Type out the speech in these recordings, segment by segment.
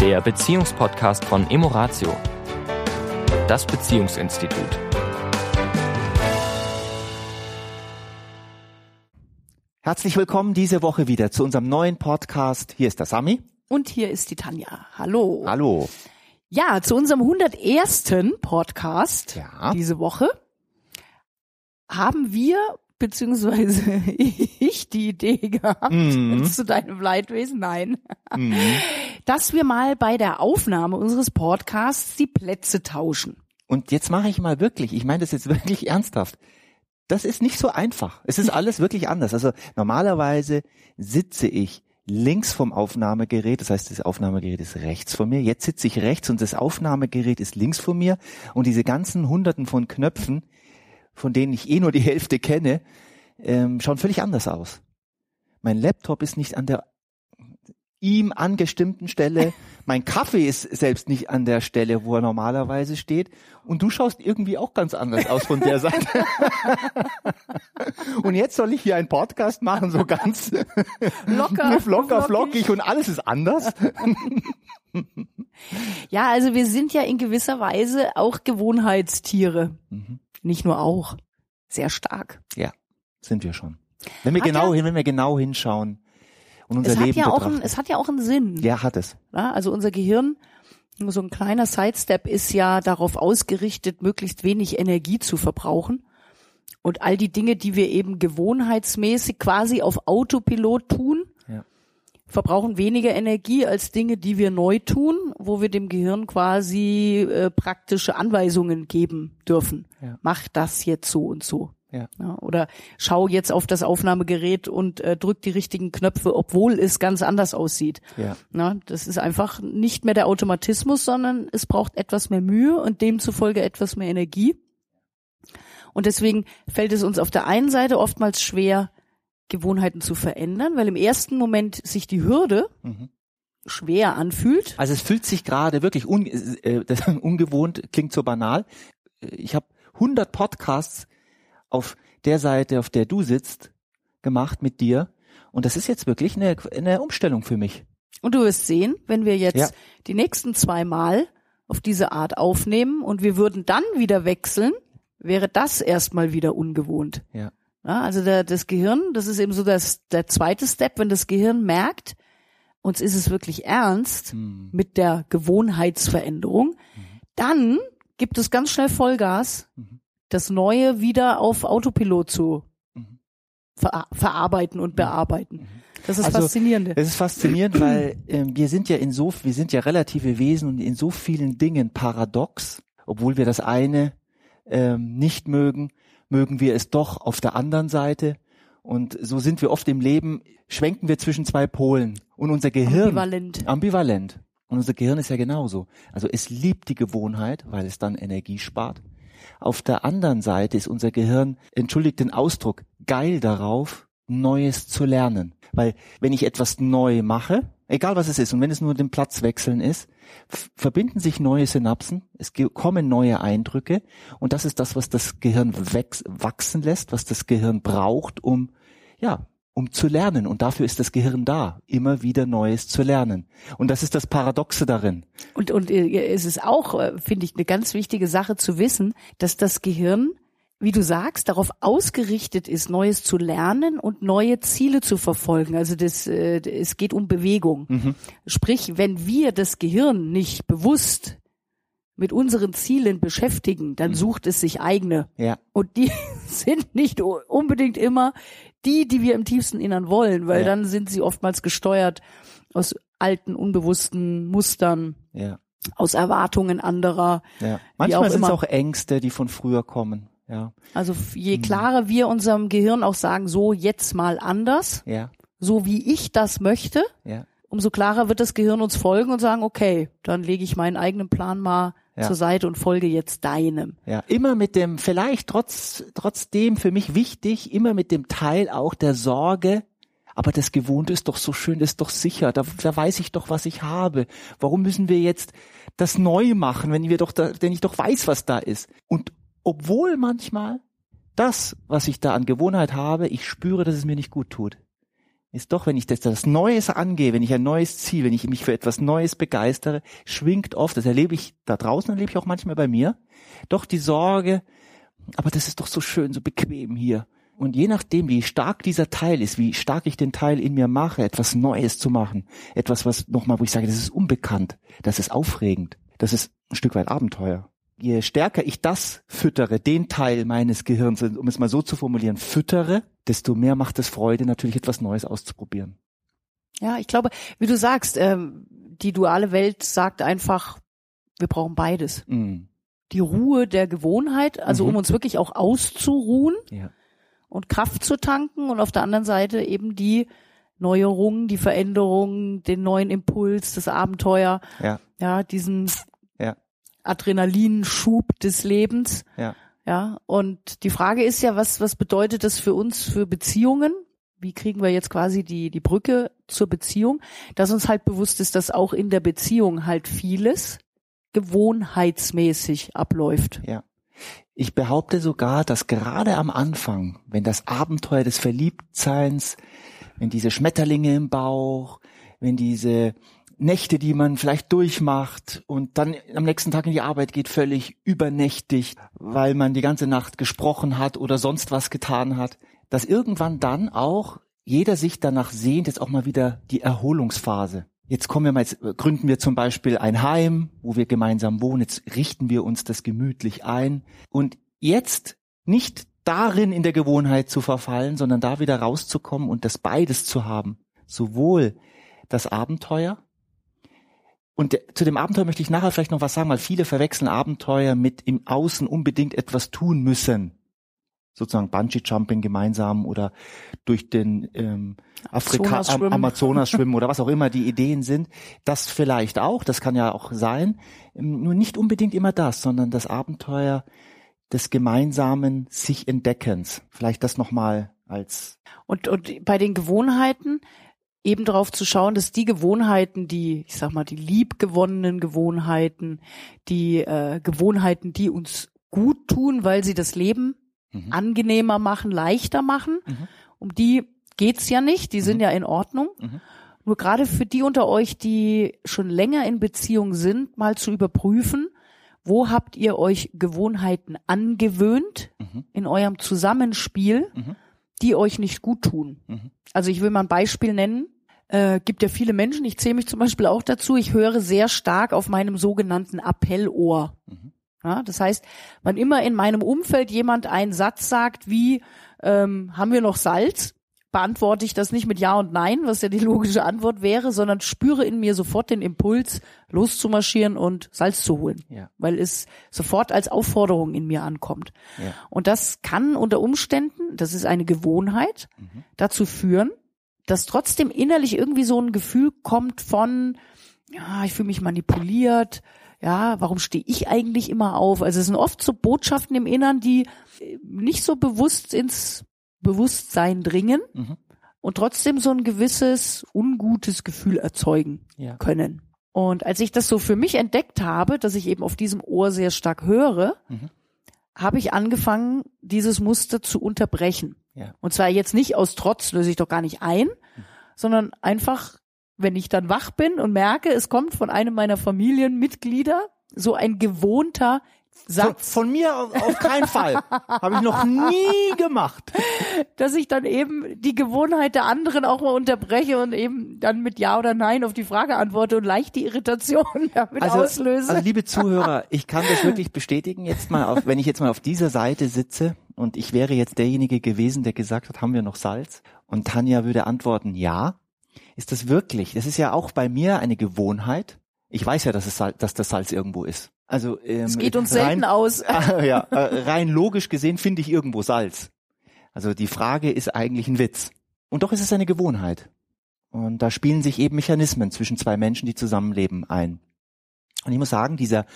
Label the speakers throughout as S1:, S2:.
S1: der Beziehungspodcast von Emoratio, das Beziehungsinstitut.
S2: Herzlich willkommen diese Woche wieder zu unserem neuen Podcast. Hier ist der Sami.
S3: Und hier ist die Tanja. Hallo.
S2: Hallo.
S3: Ja, zu unserem 101. Podcast
S2: Ja.
S3: diese Woche haben wir beziehungsweise ich die Idee gehabt,
S2: Mhm.
S3: zu deinem Leidwesen, nein,
S2: Mhm.
S3: dass wir mal bei der Aufnahme unseres Podcasts die Plätze tauschen.
S2: Und jetzt mache ich mal wirklich, ich meine das jetzt wirklich ernsthaft. Das ist nicht so einfach. Es ist alles wirklich anders. Also normalerweise sitze ich links vom Aufnahmegerät, das heißt, das Aufnahmegerät ist rechts von mir. Jetzt sitze ich rechts und das Aufnahmegerät ist links von mir. Und diese ganzen Hunderten von Knöpfen, von denen ich eh nur die Hälfte kenne, ähm, schauen völlig anders aus. Mein Laptop ist nicht an der ihm angestimmten Stelle. Mein Kaffee ist selbst nicht an der Stelle, wo er normalerweise steht. Und du schaust irgendwie auch ganz anders aus von der Seite. und jetzt soll ich hier einen Podcast machen, so ganz
S3: Locker,
S2: locker, flockig und alles ist anders.
S3: Ja, also wir sind ja in gewisser Weise auch Gewohnheitstiere.
S2: Mhm.
S3: Nicht nur auch. Sehr stark.
S2: Ja, sind wir schon. Wenn wir
S3: Hat
S2: genau
S3: ja-
S2: hin, wenn wir genau hinschauen und unser
S3: Es hat,
S2: Leben
S3: ja auch einen, es hat ja auch einen Sinn.
S2: ja, hat es.
S3: Ja, also unser Gehirn, nur so ein kleiner Sidestep, ist ja darauf ausgerichtet, möglichst wenig Energie zu verbrauchen. Und all die Dinge, die wir eben gewohnheitsmäßig quasi auf Autopilot tun,
S2: Ja.
S3: Verbrauchen weniger Energie als Dinge, die wir neu tun, wo wir dem Gehirn quasi äh, praktische Anweisungen geben dürfen.
S2: Ja.
S3: Mach das jetzt so und so.
S2: Ja.
S3: Ja, oder schau jetzt auf das Aufnahmegerät und äh, drück die richtigen Knöpfe, obwohl es ganz anders aussieht.
S2: Ja.
S3: Na, das ist einfach nicht mehr der Automatismus, sondern es braucht etwas mehr Mühe und demzufolge etwas mehr Energie. Und deswegen fällt es uns auf der einen Seite oftmals schwer, Gewohnheiten zu verändern, weil im ersten Moment sich die Hürde
S2: Mhm.
S3: schwer anfühlt.
S2: Also es fühlt sich gerade wirklich un, äh, das, ungewohnt, klingt so banal. Ich habe 100 Podcasts auf der Seite, auf der du sitzt, gemacht mit dir. Und das ist jetzt wirklich eine, eine Umstellung für mich.
S3: Und du wirst sehen, wenn wir jetzt
S2: Ja.
S3: die nächsten zwei Mal auf diese Art aufnehmen und wir würden dann wieder wechseln, wäre das erstmal wieder ungewohnt.
S2: Ja.
S3: Ja, also der, das Gehirn, das ist eben so das, der zweite Step, wenn das Gehirn merkt, uns ist es wirklich ernst
S2: Hm.
S3: mit der Gewohnheitsveränderung, dann gibt es ganz schnell Vollgas,
S2: Mhm.
S3: das Neue wieder auf Autopilot zu
S2: Mhm.
S3: ver verarbeiten und bearbeiten. Das ist
S2: Also,
S3: faszinierend.
S2: Es ist faszinierend, weil ähm, wir sind ja in so, wir sind ja relative Wesen und in so vielen Dingen paradox, obwohl wir das eine ähm, nicht mögen, mögen wir es doch auf der anderen Seite. Und so sind wir oft im Leben, schwenken wir zwischen zwei Polen. Und unser Gehirn
S3: Ambivalent.
S2: ambivalent. Und unser Gehirn ist ja genauso. Also es liebt die Gewohnheit, weil es dann Energie spart. Auf der anderen Seite ist unser Gehirn, entschuldigt den Ausdruck, geil darauf, Neues zu lernen. Weil wenn ich etwas neu mache, egal was es ist, und wenn es nur den Platz wechseln ist, verbinden sich neue Synapsen, es kommen neue Eindrücke und das ist das, was das Gehirn wachsen lässt, was das Gehirn braucht, um, ja, um zu lernen. Und dafür ist das Gehirn da, immer wieder Neues zu lernen. Und das ist das Paradoxe darin.
S3: Und, und äh, es ist auch, äh, finde ich, eine ganz wichtige Sache zu wissen, dass das Gehirn, wie du sagst, darauf ausgerichtet ist, Neues zu lernen und neue Ziele zu verfolgen. Also das, äh, es geht um Bewegung. Sprich, wenn wir das Gehirn nicht bewusst mit unseren Zielen beschäftigen, dann sucht es sich eigene.
S2: Ja.
S3: Und die sind nicht unbedingt immer die, die wir im tiefsten Innern wollen, weil
S2: Ja.
S3: dann sind sie oftmals gesteuert aus alten, unbewussten Mustern,
S2: Ja.
S3: aus Erwartungen anderer.
S2: Ja. Manchmal sind es auch Ängste, die von früher kommen. Ja.
S3: Also je klarer wir unserem Gehirn auch sagen, so jetzt mal anders,
S2: Ja.
S3: so wie ich das möchte,
S2: Ja.
S3: umso klarer wird das Gehirn uns folgen und sagen, okay, dann lege ich meinen eigenen Plan mal
S2: Ja.
S3: zur Seite und folge jetzt deinem.
S2: Ja, immer mit dem, vielleicht trotz, trotzdem für mich wichtig, immer mit dem Teil auch der Sorge, aber das Gewohnte ist doch so schön, das ist doch sicher, da, da weiß ich doch, was ich habe. Warum müssen wir jetzt das neu machen, wenn wir doch da, wenn ich doch weiß, was da ist? Und obwohl manchmal das, was ich da an Gewohnheit habe, ich spüre, dass es mir nicht gut tut. ist doch, wenn ich das, das Neues angehe, wenn ich ein neues Ziel, wenn ich mich für etwas Neues begeistere, schwingt oft, das erlebe ich da draußen, erlebe ich auch manchmal bei mir, doch die Sorge, aber das ist doch so schön, so bequem hier. Und je nachdem, wie stark dieser Teil ist, wie stark ich den Teil in mir mache, etwas Neues zu machen, etwas, was nochmal, wo ich sage, das ist unbekannt, das ist aufregend, das ist ein Stück weit Abenteuer. Je stärker ich das füttere, den Teil meines Gehirns, um es mal so zu formulieren, füttere, desto mehr macht es Freude, natürlich etwas Neues auszuprobieren.
S3: Ja, ich glaube, wie du sagst, ähm, die duale Welt sagt einfach, wir brauchen beides.
S2: Mm.
S3: Die Ruhe der Gewohnheit, also
S2: Mhm.
S3: um uns wirklich auch auszuruhen
S2: Ja.
S3: und Kraft zu tanken und auf der anderen Seite eben die Neuerungen, die Veränderungen, den neuen Impuls, das Abenteuer,
S2: Ja.
S3: ja, diesen. Adrenalinschub des Lebens.
S2: Ja.
S3: Ja, und die Frage ist ja, was, was bedeutet das für uns für Beziehungen? Wie kriegen wir jetzt quasi die, die Brücke zur Beziehung? Dass uns halt bewusst ist, dass auch in der Beziehung halt vieles gewohnheitsmäßig abläuft.
S2: Ja. Ich behaupte sogar, dass gerade am Anfang, wenn das Abenteuer des Verliebtseins, wenn diese Schmetterlinge im Bauch, wenn diese Nächte, die man vielleicht durchmacht und dann am nächsten Tag in die Arbeit geht, völlig übernächtig, weil man die ganze Nacht gesprochen hat oder sonst was getan hat, dass irgendwann dann auch jeder sich danach sehnt, jetzt auch mal wieder die Erholungsphase. Jetzt kommen wir mal, jetzt gründen wir zum Beispiel ein Heim, wo wir gemeinsam wohnen. Jetzt richten wir uns das gemütlich ein. Und jetzt nicht darin in der Gewohnheit zu verfallen, sondern da wieder rauszukommen und das beides zu haben. Sowohl das Abenteuer und zu dem Abenteuer möchte ich nachher vielleicht noch was sagen, weil viele verwechseln Abenteuer mit im Außen unbedingt etwas tun müssen. Sozusagen Bungee-Jumping gemeinsam oder durch den ähm, Afrika
S3: Amazonas
S2: Am
S3: schwimmen.
S2: Amazonas schwimmen oder was auch immer die Ideen sind. Das vielleicht auch, das kann ja auch sein. Ähm, Nur nicht unbedingt immer das, sondern das Abenteuer des gemeinsamen sich Entdeckens. Vielleicht das nochmal als
S3: Und, und bei den Gewohnheiten eben darauf zu schauen, dass die Gewohnheiten, die, ich sag mal, die liebgewonnenen Gewohnheiten, die äh, Gewohnheiten, die uns gut tun, weil sie das Leben
S2: Mhm.
S3: angenehmer machen, leichter machen,
S2: Mhm.
S3: um die geht's ja nicht, die sind ja in Ordnung.
S2: Mhm.
S3: Nur gerade für die unter euch, die schon länger in Beziehung sind, mal zu überprüfen, wo habt ihr euch Gewohnheiten angewöhnt
S2: Mhm.
S3: in eurem Zusammenspiel,
S2: Mhm.
S3: Die euch nicht gut tun.
S2: Mhm.
S3: Also ich will mal ein Beispiel nennen. Äh, gibt ja viele Menschen, ich zähle mich zum Beispiel auch dazu, ich höre sehr stark auf meinem sogenannten Appellohr.
S2: Mhm.
S3: Ja, das heißt, wann immer in meinem Umfeld jemand einen Satz sagt wie, ähm, haben wir noch Salz, beantworte ich das nicht mit Ja und Nein, was ja die logische Antwort wäre, sondern spüre in mir sofort den Impuls, loszumarschieren und Salz zu holen,
S2: Ja.
S3: weil es sofort als Aufforderung in mir ankommt.
S2: Ja.
S3: Und das kann unter Umständen, das ist eine Gewohnheit,
S2: Mhm.
S3: dazu führen, dass trotzdem innerlich irgendwie so ein Gefühl kommt von, ja, ich fühle mich manipuliert, ja, warum stehe ich eigentlich immer auf? Also es sind oft so Botschaften im Innern, die äh, nicht so bewusst ins Bewusstsein dringen
S2: Mhm.
S3: und trotzdem so ein gewisses ungutes Gefühl erzeugen
S2: Ja.
S3: können. Und als ich das so für mich entdeckt habe, dass ich eben auf diesem Ohr sehr stark höre,
S2: Mhm.
S3: habe ich angefangen, dieses Muster zu unterbrechen.
S2: Ja.
S3: Und zwar jetzt nicht aus Trotz, löse ich doch gar nicht ein, sondern einfach, wenn ich dann wach bin und merke, es kommt von einem meiner Familienmitglieder so ein gewohnter Satz,
S2: von mir auf, auf keinen Fall. Habe ich noch nie gemacht.
S3: dass ich dann eben die Gewohnheit der anderen auch mal unterbreche und eben dann mit Ja oder Nein auf die Frage antworte und leicht die Irritation damit auslöse.
S2: also liebe Zuhörer, ich kann das wirklich bestätigen jetzt mal, auf, wenn ich jetzt mal auf dieser Seite sitze und ich wäre jetzt derjenige gewesen, der gesagt hat, haben wir noch Salz? Und Tanja würde antworten, ja. Ist das wirklich? Das ist ja auch bei mir eine Gewohnheit. Ich weiß ja, dass, es Salz, dass das Salz irgendwo ist. Also ähm,
S3: es geht uns selten
S2: rein,
S3: aus.
S2: ja, äh, rein logisch gesehen finde ich irgendwo Salz. Also die Frage ist eigentlich ein Witz. Und doch ist es eine Gewohnheit. Und da spielen sich eben Mechanismen zwischen zwei Menschen, die zusammenleben, ein. Und ich muss sagen, dieser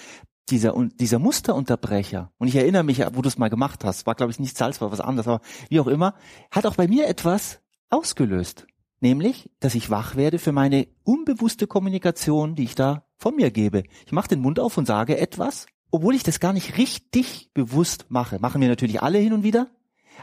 S2: dieser und dieser Musterunterbrecher und ich erinnere mich, wo du es mal gemacht hast, war glaube ich nicht Salz, war was anderes, aber wie auch immer, hat auch bei mir etwas ausgelöst, nämlich, dass ich wach werde für meine unbewusste Kommunikation, die ich da von mir gebe. Ich mache den Mund auf und sage etwas, obwohl ich das gar nicht richtig bewusst mache. Machen wir natürlich alle hin und wieder,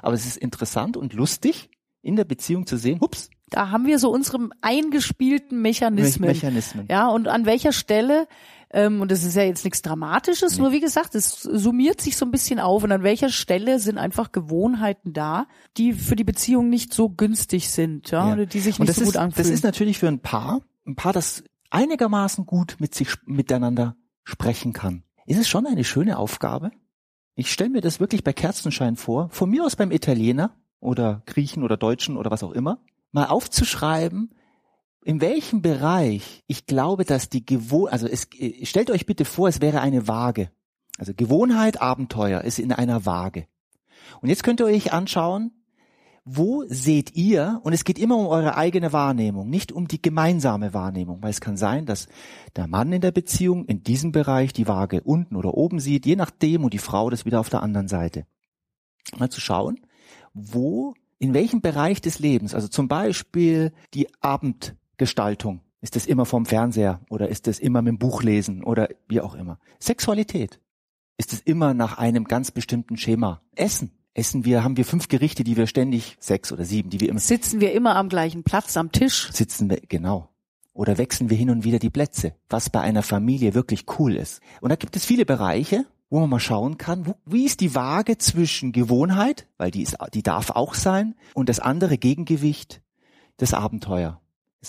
S2: aber es ist interessant und lustig in der Beziehung zu sehen, hups,
S3: Da haben wir so unsere eingespielten Mechanismen.
S2: Mechanismen.
S3: Ja, und an welcher Stelle, ähm, und das ist ja jetzt nichts Dramatisches, nur wie gesagt, es summiert sich so ein bisschen auf und an welcher Stelle sind einfach Gewohnheiten da, die für die Beziehung nicht so günstig sind, ja,
S2: Ja.
S3: oder die sich nicht so gut
S2: ist,
S3: anfühlen.
S2: Das ist natürlich für ein Paar, ein Paar, das einigermaßen gut mit sich miteinander sprechen kann. Ist es schon eine schöne Aufgabe? Ich stelle mir das wirklich bei Kerzenschein vor, von mir aus beim Italiener oder Griechen oder Deutschen oder was auch immer, mal aufzuschreiben, in welchem Bereich ich glaube, dass die Gewohn, also es, äh, stellt euch bitte vor, es wäre eine Waage. Also Gewohnheit, Abenteuer ist in einer Waage. Und jetzt könnt ihr euch anschauen, wo seht ihr, und es geht immer um eure eigene Wahrnehmung, nicht um die gemeinsame Wahrnehmung, weil es kann sein, dass der Mann in der Beziehung in diesem Bereich die Waage unten oder oben sieht, je nachdem, und die Frau das wieder auf der anderen Seite. Mal zu schauen, wo, in welchem Bereich des Lebens, also zum Beispiel die Abendgestaltung, ist das immer vom Fernseher oder ist das immer mit dem Buch lesen oder wie auch immer. Sexualität, ist es immer nach einem ganz bestimmten Schema. Essen. Essen wir, haben wir fünf Gerichte, die wir ständig, sechs oder sieben, die wir immer
S3: Sitzen wir immer am gleichen Platz am Tisch?
S2: sitzen wir, genau. Oder wechseln wir hin und wieder die Plätze, was bei einer Familie wirklich cool ist. Und da gibt es viele Bereiche, wo man mal schauen kann, wo, wie ist die Waage zwischen Gewohnheit, weil die ist, die darf auch sein, und das andere Gegengewicht, das Abenteuer.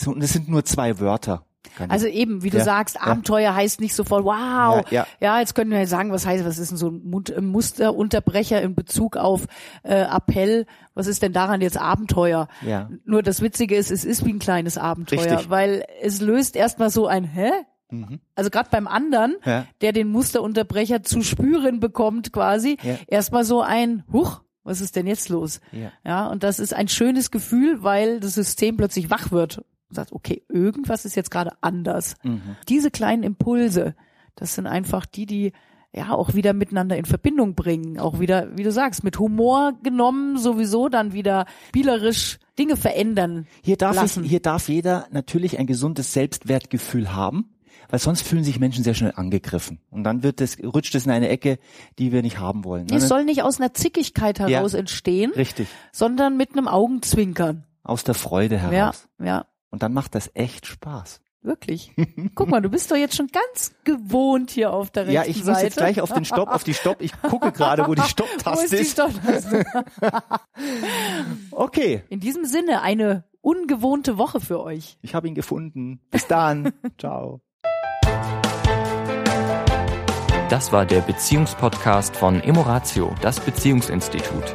S2: Und das sind nur zwei Wörter.
S3: Also eben, wie du
S2: Ja,
S3: sagst,
S2: ja.
S3: Abenteuer heißt nicht sofort, wow.
S2: Ja, ja.
S3: Ja, jetzt können wir ja sagen, was heißt, was ist denn so ein äh, Musterunterbrecher in Bezug auf äh, Appell? Was ist denn daran jetzt Abenteuer?
S2: Ja.
S3: Nur das Witzige ist, es ist wie ein kleines Abenteuer,
S2: Richtig.
S3: weil es löst erstmal so ein Hä?
S2: Mhm.
S3: Also gerade beim anderen,
S2: Ja.
S3: der den Musterunterbrecher zu spüren bekommt quasi,
S2: Ja.
S3: erstmal so ein Huch, was ist denn jetzt los?
S2: Ja.
S3: Ja, und das ist ein schönes Gefühl, weil das System plötzlich wach wird und sagt, okay, irgendwas ist jetzt gerade anders.
S2: Mhm.
S3: Diese kleinen Impulse, das sind einfach die, die ja auch wieder miteinander in Verbindung bringen, auch wieder, wie du sagst, mit Humor genommen sowieso dann wieder spielerisch Dinge verändern.
S2: Hier darf,
S3: lassen.
S2: ich, hier darf jeder natürlich ein gesundes Selbstwertgefühl haben, weil sonst fühlen sich Menschen sehr schnell angegriffen. Und dann wird es, rutscht es in eine Ecke, die wir nicht haben wollen.
S3: Es soll nicht aus einer Zickigkeit heraus
S2: Ja.
S3: entstehen,
S2: Richtig.
S3: sondern mit einem Augenzwinkern.
S2: Aus der Freude
S3: Ja,
S2: heraus.
S3: ja,
S2: Und dann macht das echt Spaß.
S3: wirklich. Guck mal, du bist doch jetzt schon ganz gewohnt hier auf der rechten
S2: Ja, ich muss
S3: Seite.
S2: jetzt gleich auf den Stopp, auf die Stopp. Ich gucke gerade, wo die Stopptaste ist.
S3: Stopptaste?
S2: Okay,
S3: In diesem Sinne eine ungewohnte Woche für euch.
S2: ich habe ihn gefunden. Bis dann. Ciao.
S1: Das war der Beziehungspodcast von Emoratio, das Beziehungsinstitut.